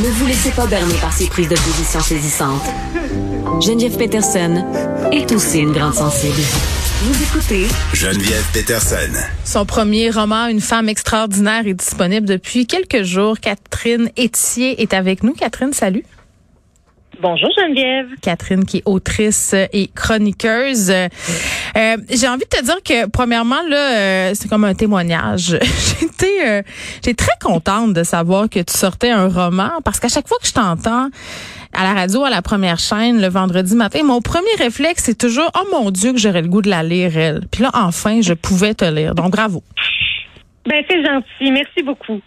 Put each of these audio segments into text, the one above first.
Ne vous laissez pas berner par ces prises de position saisissantes. Geneviève Peterson est aussi une grande sensible. Vous écoutez Geneviève Peterson. Son premier roman, Une femme extraordinaire, est disponible depuis quelques jours. Catherine Etier est avec nous. Catherine, salut. Bonjour Geneviève. Catherine qui est autrice et chroniqueuse. Euh, j'ai envie de te dire que premièrement là, euh, c'est comme un témoignage. J'étais, euh, j'ai très contente de savoir que tu sortais un roman parce qu'à chaque fois que je t'entends à la radio à la première chaîne le vendredi matin, mon premier réflexe c'est toujours oh mon Dieu que j'aurais le goût de la lire elle. Puis là enfin je pouvais te lire. Donc bravo. Ben c'est gentil, merci beaucoup.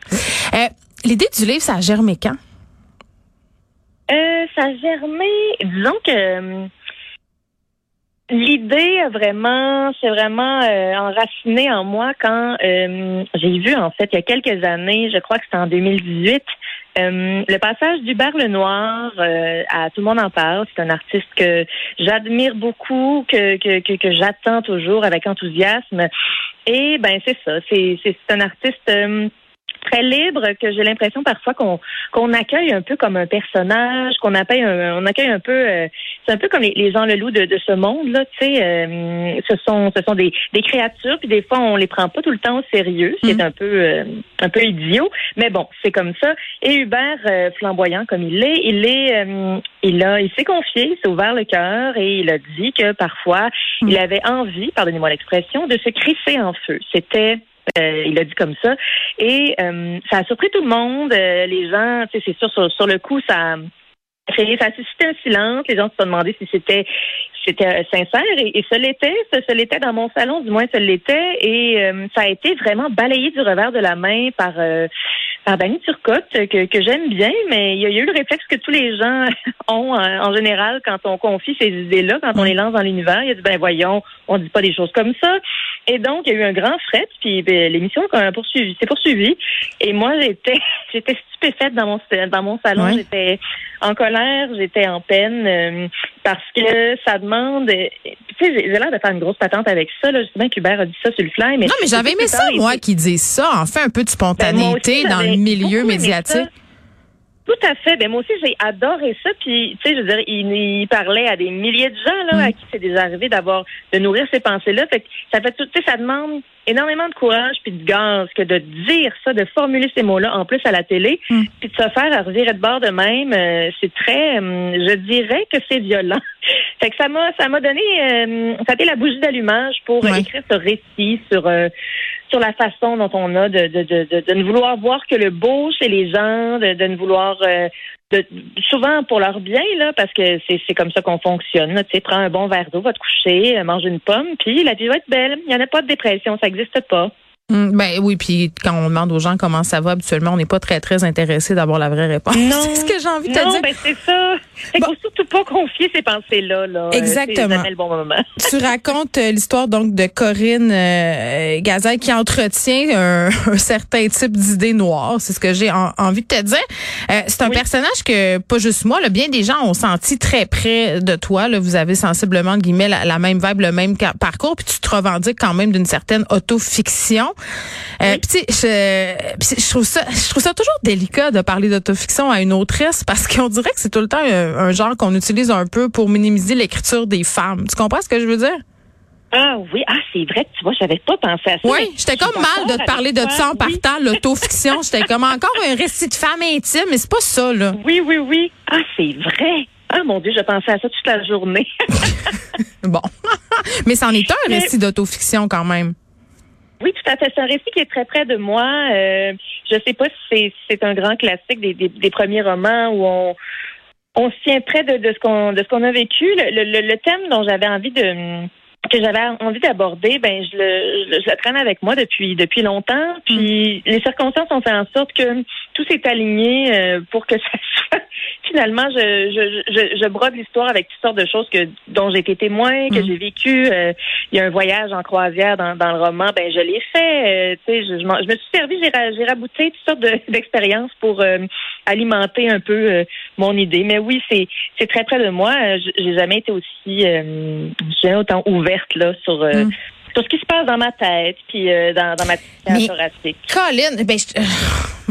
L'idée du livre ça a germé quand? Euh, ça a germé. Disons que euh, l'idée a vraiment, c'est vraiment euh, enraciné en moi quand euh, j'ai vu en fait il y a quelques années, je crois que c'était en 2018, le passage d'Hubert Lenoir à Tout le monde en parle. C'est un artiste que j'admire beaucoup, que, que, que, que j'attends toujours avec enthousiasme. Et ben c'est ça, c'est, c'est un artiste très libre que j'ai l'impression parfois qu'on qu'on accueille un peu comme un personnage, qu'on accueille un, on accueille un peu euh, c'est un peu comme les, les gens le loup de, de ce monde là, tu sais euh, ce sont ce sont des, des créatures puis des fois on les prend pas tout le temps au sérieux, c'est mm. un peu euh, un peu idiot, mais bon, c'est comme ça et Hubert flamboyant comme il l'est, il est il a il s'est confié, il s'est ouvert le cœur et il a dit que parfois mm. il avait envie, pardonnez-moi l'expression, de se crisser en feu. C'était euh, il a dit comme ça. Et euh, ça a surpris tout le monde. Euh, les gens, c'est sûr, sur, le coup, ça, ça a suscité un silence. Les gens se sont demandé si c'était c'était sincère et, et ce l'était, ce, l'était dans mon salon, du moins ce l'était, et ça a été vraiment balayé du revers de la main par par Dany Turcotte, que, que j'aime bien, mais il y, a, eu le réflexe que tous les gens ont en, général quand on confie ces idées-là, quand on les lance dans l'univers. Il a dit ben voyons, on dit pas des choses comme ça. Et donc, il y a eu un grand fret, puis ben, l'émission s'est poursuivi, poursuivie. Et moi, j'étais j'étais stupéfaite dans mon dans mon salon. J'étais en colère, j'étais en peine euh, parce que ça demande. Euh, tu sais, j'ai l'air de faire une grosse patente avec ça. Là. Je sais bien qu'Hubert a dit ça sur le fly, mais non, mais j'avais aimé ça, moi, qui dise ça. En fait, un peu de spontanéité ben, dans le milieu médiatique. Tout à fait. Ben moi aussi j'ai adoré ça. Puis tu sais, je veux dire, il, parlait à des milliers de gens là à qui c'est déjà arrivé d'avoir de nourrir ces pensées-là. Fait que ça fait tout. Tu sais, ça demande énormément de courage puis de gaz que de dire ça, de formuler ces mots-là en plus à la télé, mm. puis de se faire à revirer de bord de même. Euh, c'est très, hum, je dirais que c'est violent. Fait que ça m'a, ça m'a donné, euh, ça a été la bougie d'allumage pour écrire ce récit sur. Euh, sur la façon dont on a de, de, de, de, ne vouloir voir que le beau chez les gens, de, de ne vouloir euh, de, souvent pour leur bien, là, parce que c'est comme ça qu'on fonctionne. Tu sais, prends un bon verre d'eau, va te coucher, mange une pomme, puis la vie va être belle. Il n'y en a pas de dépression, ça n'existe pas. Hum, ben oui, puis quand on demande aux gens comment ça va, habituellement, on n'est pas très très intéressé d'avoir la vraie réponse. Non, c'est ce que j'ai envie de te dire. Non, ben c'est ça. Il bon. faut surtout pas confier ces pensées-là. Là. Exactement. le bon moment. tu racontes euh, l'histoire donc de Corinne euh, Gazelle qui entretient un, un certain type d'idées noires. C'est ce que j'ai envie de te dire. Euh, c'est un personnage que pas juste moi, là, bien des gens ont senti très près de toi. Là, vous avez sensiblement guillemets la, la même vibe, le même parcours, puis tu te revendiques quand même d'une certaine autofiction. Euh, tu sais, je, je, trouve ça, je trouve ça toujours délicat de parler d'autofiction à une autrice parce qu'on dirait que c'est tout le temps un, genre qu'on utilise un peu pour minimiser l'écriture des femmes. Tu comprends ce que je veux dire? Ah oui, ah c'est vrai, tu vois, j'avais pas pensé à ça. Oui, j'étais comme mal de te parler de ça en partant, l'autofiction. J'étais comme encore un récit de femme intime, mais c'est pas ça, là. Oui, oui, oui. Ah, c'est vrai. Ah mon Dieu, je pensais à ça toute la journée. bon. mais c'en est un récit d'autofiction quand même. Oui, tout à fait. C'est un récit qui est très près de moi. Euh, je sais pas si c'est un grand classique des, des, premiers romans où on on se tient près de, de ce qu'on de ce qu'on a vécu. Le, le, le thème dont j'avais envie de que j'avais envie d'aborder, ben je le, je, le traîne avec moi depuis depuis longtemps. Puis mm. les circonstances ont fait en sorte que tout s'est aligné euh, pour que ça soit finalement je je, je, je brode l'histoire avec toutes sortes de choses que dont j'ai été témoin, que mm. j'ai vécu. Euh, il y a un voyage en croisière dans, dans le roman, ben je l'ai fait. Euh, tu sais, je, je, me suis servi, j'ai rabouté toutes sortes d'expériences pour alimenter un peu mon idée. Mais oui, c'est c'est très près de moi. J'ai jamais été aussi j'ai autant ouvert là, sur, euh, sur ce qui se passe dans ma tête, puis euh, dans, dans, ma tête thoracique. Colin, ben, euh,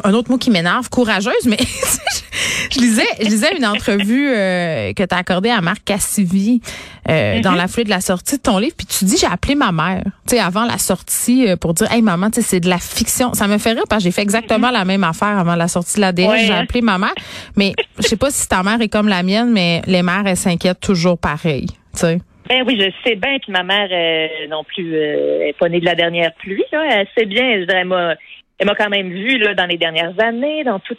un autre mot qui m'énerve, courageuse, mais je lisais, je lisais une entrevue euh, que tu as accordée à Marc Cassivi euh, dans mhm. la foulée de la sortie de ton livre, puis tu dis j'ai appelé ma mère, tu sais avant la sortie euh, pour dire hey maman, tu sais c'est de la fiction. Ça me fait rire parce que j'ai fait exactement mhm. la même affaire avant la sortie de la Ouais, j'ai appelé ma mère, mais je sais pas si ta mère est comme la mienne, mais les mères elles s'inquiètent toujours pareil, tu sais. Ben oui, je sais bien. Puis ma mère non plus euh, est pas née de la dernière pluie. Là. Elle sait bien. Je dirais, moi, elle m'a quand même vu là dans les dernières années, dans toute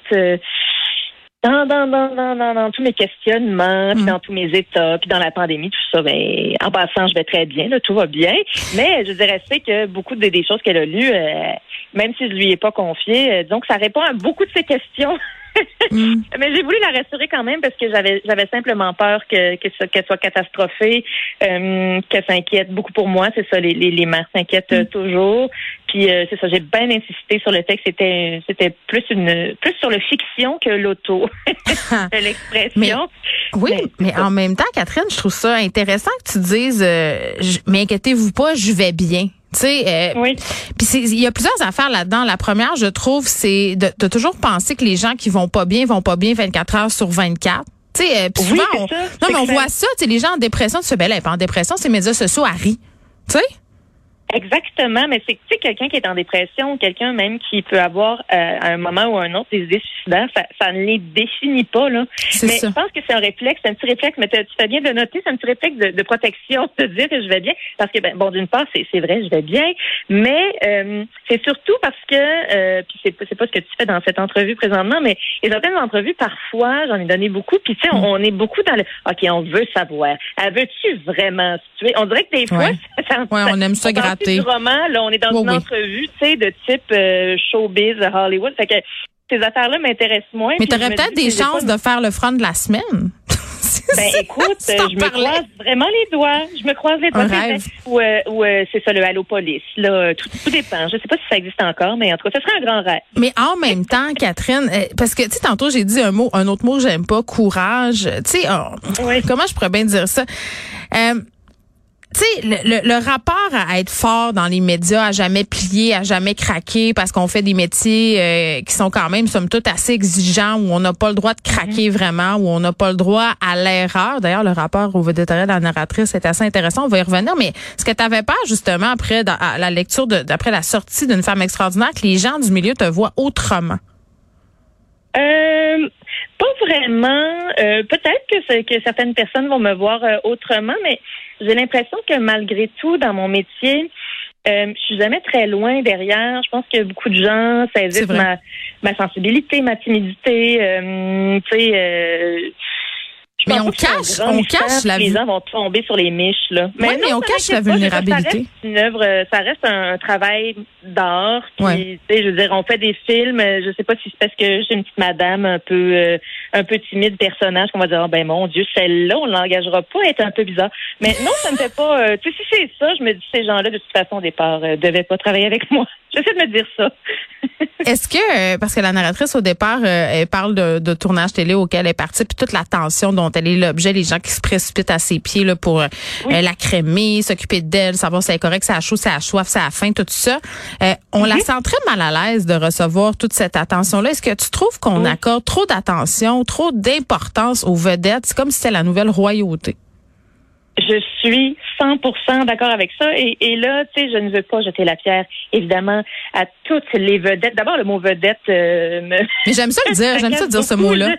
dans, dans, dans, dans, dans, tous mes questionnements, puis mm. dans tous mes états, puis dans la pandémie, tout ça, ben, en passant, je vais très bien, là, tout va bien. Mais je dirais c'est que beaucoup des, choses qu'elle a lues, euh, même si je lui ai pas confié, euh, donc ça répond à beaucoup de ces questions. Mm. Mais j'ai voulu la rassurer quand même parce que j'avais j'avais simplement peur que qu'elle soit catastrophée, euh, qu'elle s'inquiète beaucoup pour moi. C'est ça, les, les, les mères s'inquiètent mm. toujours. Puis euh, c'est ça, j'ai bien insisté sur le fait que c'était c'était plus une plus sur le fiction que l'auto, l'expression. Oui, mais, en même temps, Catherine, je trouve ça intéressant que tu dises, euh, mais inquiétez-vous pas, je vais bien. Tu sais, euh, oui. Puis il y a plusieurs affaires là-dedans. La première, je trouve, c'est de, de, toujours penser que les gens qui vont pas bien vont pas bien 24 heures sur 24. Tu sais, puis souvent, on, non, mais on voit ça. Tu sais, les gens en dépression, tu fais, ben là, pas en dépression, ces médias sociaux. Tu sais? Exactement, mais c'est que quelqu'un qui est en dépression, quelqu'un même qui peut avoir euh, à un moment ou à un autre des idées suicidaires, ça, ça ne les définit pas là. Mais je pense que c'est un réflexe, c'est un petit réflexe, mais tu fais bien de noter, c'est un petit réflexe de, de, protection, de dire que je vais bien, parce que ben, bon d'une part c'est vrai, je vais bien, mais euh, c'est surtout parce que euh, puis c'est c'est pas ce que tu fais dans cette entrevue présentement, mais les certaines entrevues parfois j'en ai donné beaucoup, puis tu sais on, est beaucoup dans le ok on veut savoir, veux-tu vraiment tuer? On dirait que des fois ça, ouais, on aime ça du roman, là, on est dans une entrevue, tu sais, de type euh, showbiz Hollywood. Fait que ces affaires-là m'intéressent moins. Mais tu aurais peut-être des chances de faire le front de la semaine. Ben écoute, je me croise vraiment les doigts. Je me croise les doigts. Ou, euh, ou euh, c'est ça, le Allopolis. Là, tout, tout dépend. Je sais pas si ça existe encore, mais en tout cas, ce serait un grand rêve. Mais en même temps, Catherine, parce que tu sais, tantôt j'ai dit un mot, un autre mot que j'aime pas, courage. Tu sais, oh, comment je pourrais bien dire ça? Tu sais, le, le, rapport à être fort dans les médias, à jamais plier, à jamais craquer, parce qu'on fait des métiers euh, qui sont quand même, somme toute, assez exigeants, où on n'a pas le droit de craquer mhm. vraiment, où on n'a pas le droit à l'erreur. D'ailleurs, le rapport au védétariat de la narratrice est assez intéressant. On va y revenir. Mais ce que tu avais pas, justement, après la lecture, d'après la sortie d'une femme extraordinaire, que les gens du milieu te voient autrement? Euh, pas vraiment. Euh, peut-être que, que certaines personnes vont me voir autrement, mais j'ai l'impression que malgré tout, dans mon métier, euh, je suis jamais très loin derrière. Je pense que beaucoup de gens saisissent ma, ma sensibilité, ma timidité. Euh, tu sais, euh, mais on cache, on cache la Les gens vont tomber sur les miches là. Mais, on cache la vulnérabilité. Ça reste une œuvre, ça reste un travail d'art. Ouais. Je veux dire, on fait des films. Je sais pas si c'est parce que j'ai une petite madame un peu, euh, un peu timide personnage qu'on va dire, oh, ben mon Dieu, celle-là, on l'engagera pas, être un peu bizarre. Mais non, ça ne fait pas. Euh, tu sais, si c'est ça, je me dis ces gens-là de toute façon au départ euh, devaient pas travailler avec moi. J'essaie de me dire ça. Est-ce que, parce que la narratrice au départ, elle parle de, de tournage télé auquel elle est partie, puis toute la tension dont elle est l'objet, les gens qui se précipitent à ses pieds là, pour euh, la crémer, s'occuper d'elle, savoir si elle est correcte, si elle a chaud, si elle a soif, si elle a faim, tout ça. Euh, on la mhm. sent très mal à l'aise de recevoir toute cette attention-là. Est-ce que tu trouves qu'on accorde trop d'attention, trop d'importance aux vedettes? C'est comme si c'était la nouvelle royauté. Je suis 100% d'accord avec ça. Et, et là, tu sais, je ne veux pas jeter la pierre, évidemment, à toutes les vedettes. D'abord, le mot vedette euh, me... Mais j'aime ça le dire. J'aime ça dire ce mot-là.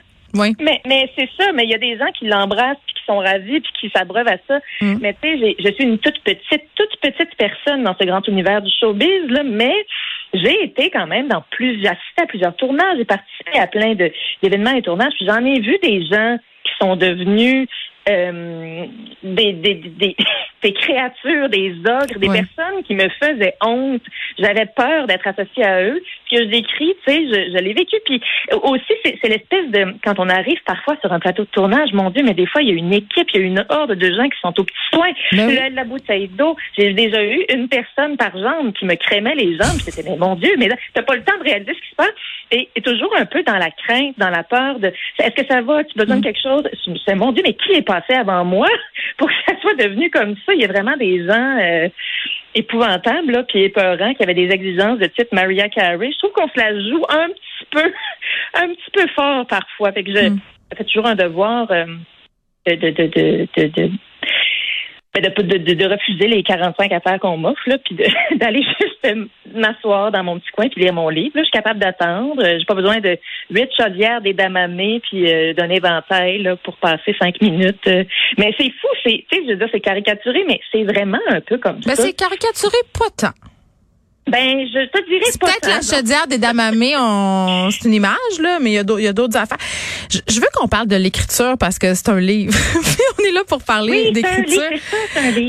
Mais, mais c'est ça, mais il y a des gens qui l'embrassent, puis qui sont ravis, puis qui s'abreuvent à ça. Mm. Mais tu sais, je suis une toute petite, toute petite personne dans ce grand univers du showbiz, là, mais j'ai été quand même dans plusieurs, assisté à plusieurs tournages, j'ai participé à plein d'événements et tournages, puis j'en ai vu des gens qui sont devenus euh, des, des, des, des, créatures, des ogres, des personnes qui me faisaient honte. J'avais peur d'être associée à eux. Ce que je décris, tu sais, je, je l'ai vécu. Puis aussi, c'est l'espèce de quand on arrive parfois sur un plateau de tournage, mon Dieu, mais des fois il y a une équipe, il y a une horde de gens qui sont au petit soin. La, la bouteille d'eau. J'ai déjà eu une personne par jambe qui me crémait les jambes. C'était mais mon Dieu, mais t'as pas le temps de réaliser ce qui se passe. Et, et, toujours un peu dans la crainte, dans la peur de est-ce que ça va, tu as besoin de mm. quelque chose? C'est mon Dieu, mais qui est passé avant moi pour que ça soit devenu comme ça? Il y a vraiment des gens euh, épouvantables, là, puis épeurants, qui avaient des exigences de type Maria Carey. Je trouve qu'on se la joue un petit peu, un petit peu fort parfois. Fait que je, mm. fait toujours un devoir euh, de, de, de, de, de ben, de, de, refuser les 45 affaires qu'on m'offre, là, puis d'aller juste m'asseoir dans mon petit coin puis lire mon livre. je suis capable d'attendre. J'ai pas besoin de huit chaudières, des damamés puis euh, d'un éventail là, pour passer cinq minutes. Mais c'est fou, c'est, tu sais, je veux dire, c'est caricaturé, mais c'est vraiment un peu comme ben, ça. Mais c'est caricaturé pas tant. Ben, je te dirais C'est peut-être la chaudière des damamés, on... c'est une image, là, mais il y a d'autres affaires. Je, je veux qu'on parle de l'écriture parce que c'est un livre. on est là pour parler d'écriture.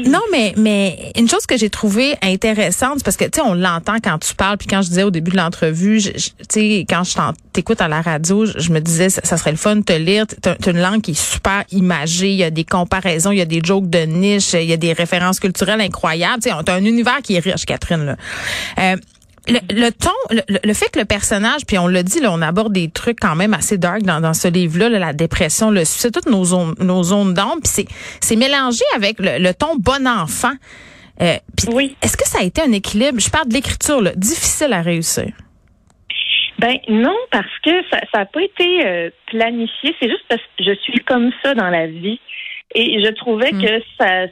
Non, mais, mais une chose que j'ai trouvée intéressante, parce que, tu sais, on l'entend quand tu parles, puis quand je disais au début de l'entrevue, tu sais, quand je t'écoute à la radio, je, me disais, ça, serait le fun de te lire. T'as une langue qui est super imagée, il y a des comparaisons, il y a des jokes de niche, il y a des références culturelles incroyables. Tu sais, t'as un univers qui est riche, Catherine, là. Euh, le, ton, le, fait que le personnage, puis on l'a dit, là, on aborde des trucs quand même assez dark dans, dans ce livre-là, la dépression, le c'est toutes nos zones, nos zones d'ombre, puis c'est, c'est mélangé avec le, ton bon enfant. Euh, oui. Est-ce que ça a été un équilibre? Je parle de l'écriture, là, difficile à réussir. Ben non, parce que ça n'a pas été euh, planifié. C'est juste parce que je suis comme ça dans la vie. Et je trouvais hmm. que ça,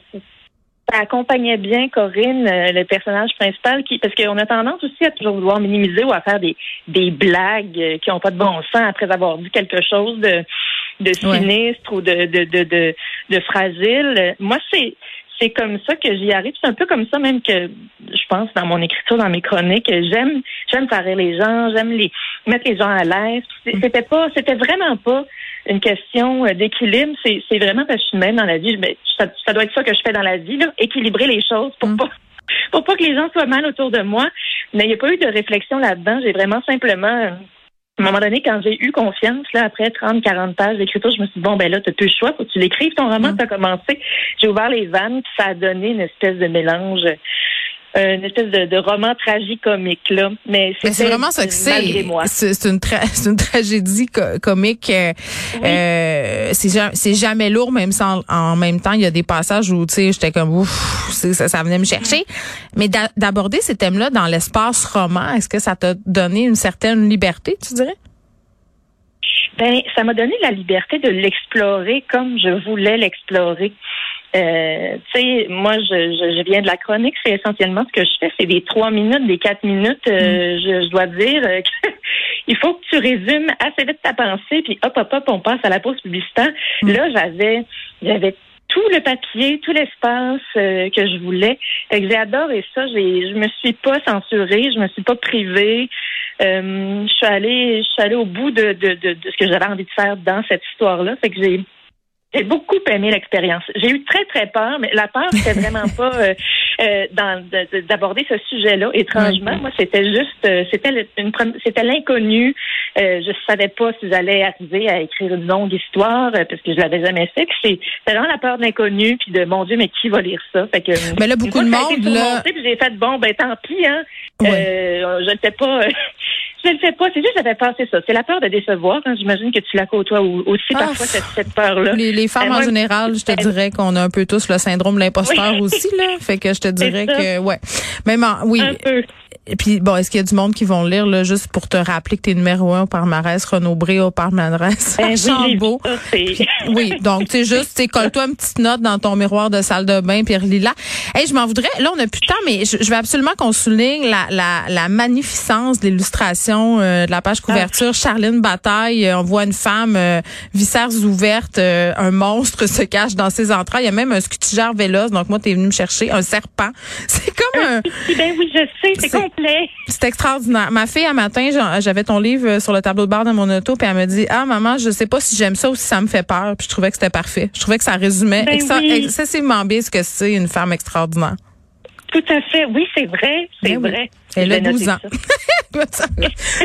ça accompagnait bien Corinne, euh, le personnage principal, qui parce qu'on a tendance aussi à toujours vouloir minimiser ou à faire des, des blagues euh, qui n'ont pas de bon sens après avoir dit quelque chose de, de sinistre ou de, de, de, de, de fragile. Moi, c'est c'est comme ça que j'y arrive. C'est un peu comme ça même que je pense dans mon écriture, dans mes chroniques. J'aime j'aime faire les gens, j'aime les mettre les gens à l'aise. C'était pas, c'était vraiment pas une question euh, d'équilibre. C'est, vraiment parce que je suis même dans la vie. ça, ça, doit être ça que je fais dans la vie, là, équilibrer les choses pour mm. pas pour pas que les gens soient mal autour de moi. Mais il n'y a pas eu de réflexion là-dedans. J'ai vraiment simplement à un moment donné, quand j'ai eu confiance, là, après 30, 40 pages d'écriture, je me suis dit, bon, ben là, tu plus le choix, faut que tu l'écrives, ton roman, mm. tu as commencé. J'ai ouvert les vannes, puis ça a donné une espèce de mélange une espèce de, de roman tragique-comique là. Mais c'est vraiment ça que c'est. C'est une, une tragédie comique. Euh, euh c'est jamais lourd, même si en, même temps il y a des passages où tu sais j'étais comme ouf, ça, ça venait me chercher. Mais d'aborder ces thèmes-là dans l'espace roman, est-ce que ça t'a donné une certaine liberté, tu dirais? Ben, ça m'a donné la liberté de l'explorer comme je voulais l'explorer. Euh, tu sais, moi, je, je, viens de la chronique. C'est essentiellement ce que je fais. C'est des trois minutes, des quatre minutes. Euh, mm. je, dois dire euh, qu'il faut que tu résumes assez vite ta pensée, puis hop, hop, hop, on passe à la pause publicitaire. Mm. Là, j'avais, j'avais tout le papier, tout l'espace que je voulais. Fait que j'ai adoré ça. J'ai, je me suis pas censurée, je me suis pas privée. je suis allée, je suis allée au bout de, de, de, de ce que j'avais envie de faire dans cette histoire-là. Fait que j'ai j'ai beaucoup aimé l'expérience. J'ai eu très, très peur, mais la peur, c'était vraiment pas euh, euh, d'aborder ce sujet-là. Étrangement, moi, c'était juste, euh, c'était c'était l'inconnu. Euh, je savais pas si j'allais arriver à écrire une longue histoire parce que je l'avais jamais fait. C'est vraiment la peur de l'inconnu, puis de mon Dieu, mais qui va lire ça? Fait que. Mais là, beaucoup de monde là. J'ai fait bon, ben tant pis, hein. je ne sais pas. Je ne le fais pas. C'est juste j'avais pensé ça. C'est la peur de décevoir. Hein. J'imagine que tu la côtoies aussi ah, parfois cette, cette peur-là. Les, femmes ben, en général, je te dirais qu'on a un peu tous le syndrome de l'imposteur aussi là. Fait que je te dirais que ouais. Même oui. Un peu. Et puis, bon, est-ce qu'il y a du monde qui vont lire, là, juste pour te rappeler que tu es numéro un au palmarès, Renaud Bré au palmarès, ben, oui, oui, donc, tu juste, tu colle-toi une petite note dans ton miroir de salle de bain, puis relis-la. Hey, je m'en voudrais, là, on a plus de temps, mais je, veux absolument qu'on souligne la, la, la magnificence de l'illustration euh, de la page couverture. Ah. Charline Bataille, euh, on voit une femme, euh, viscères ouvertes, euh, un monstre se cache dans ses entrailles. Il y a même un scutigère véloce, donc moi, tu es venu me chercher, un serpent. C'est comme un... Ben oui, je sais, c'est c'est extraordinaire. Ma fille, un matin, j'avais ton livre sur le tableau de bord de mon auto, puis elle me dit, ah, maman, je sais pas si j'aime ça ou si ça me fait peur. Puis je trouvais que c'était parfait. Je trouvais que ça résumait ben excessivement bien ce que c'est une femme extraordinaire. Tout à fait. Oui, c'est vrai. C'est ben vrai. Elle a 12 ans.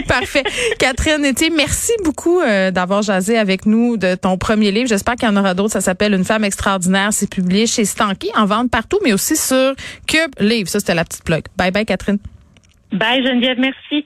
Parfait. Catherine Etier, merci beaucoup euh, d'avoir jasé avec nous de ton premier livre. J'espère qu'il y en aura d'autres. Ça s'appelle Une femme extraordinaire. C'est publié chez Stanky, en vente partout, mais aussi sur Cube Livre. Ça, c'était la petite plug. Bye bye, Catherine. Bye Geneviève, merci.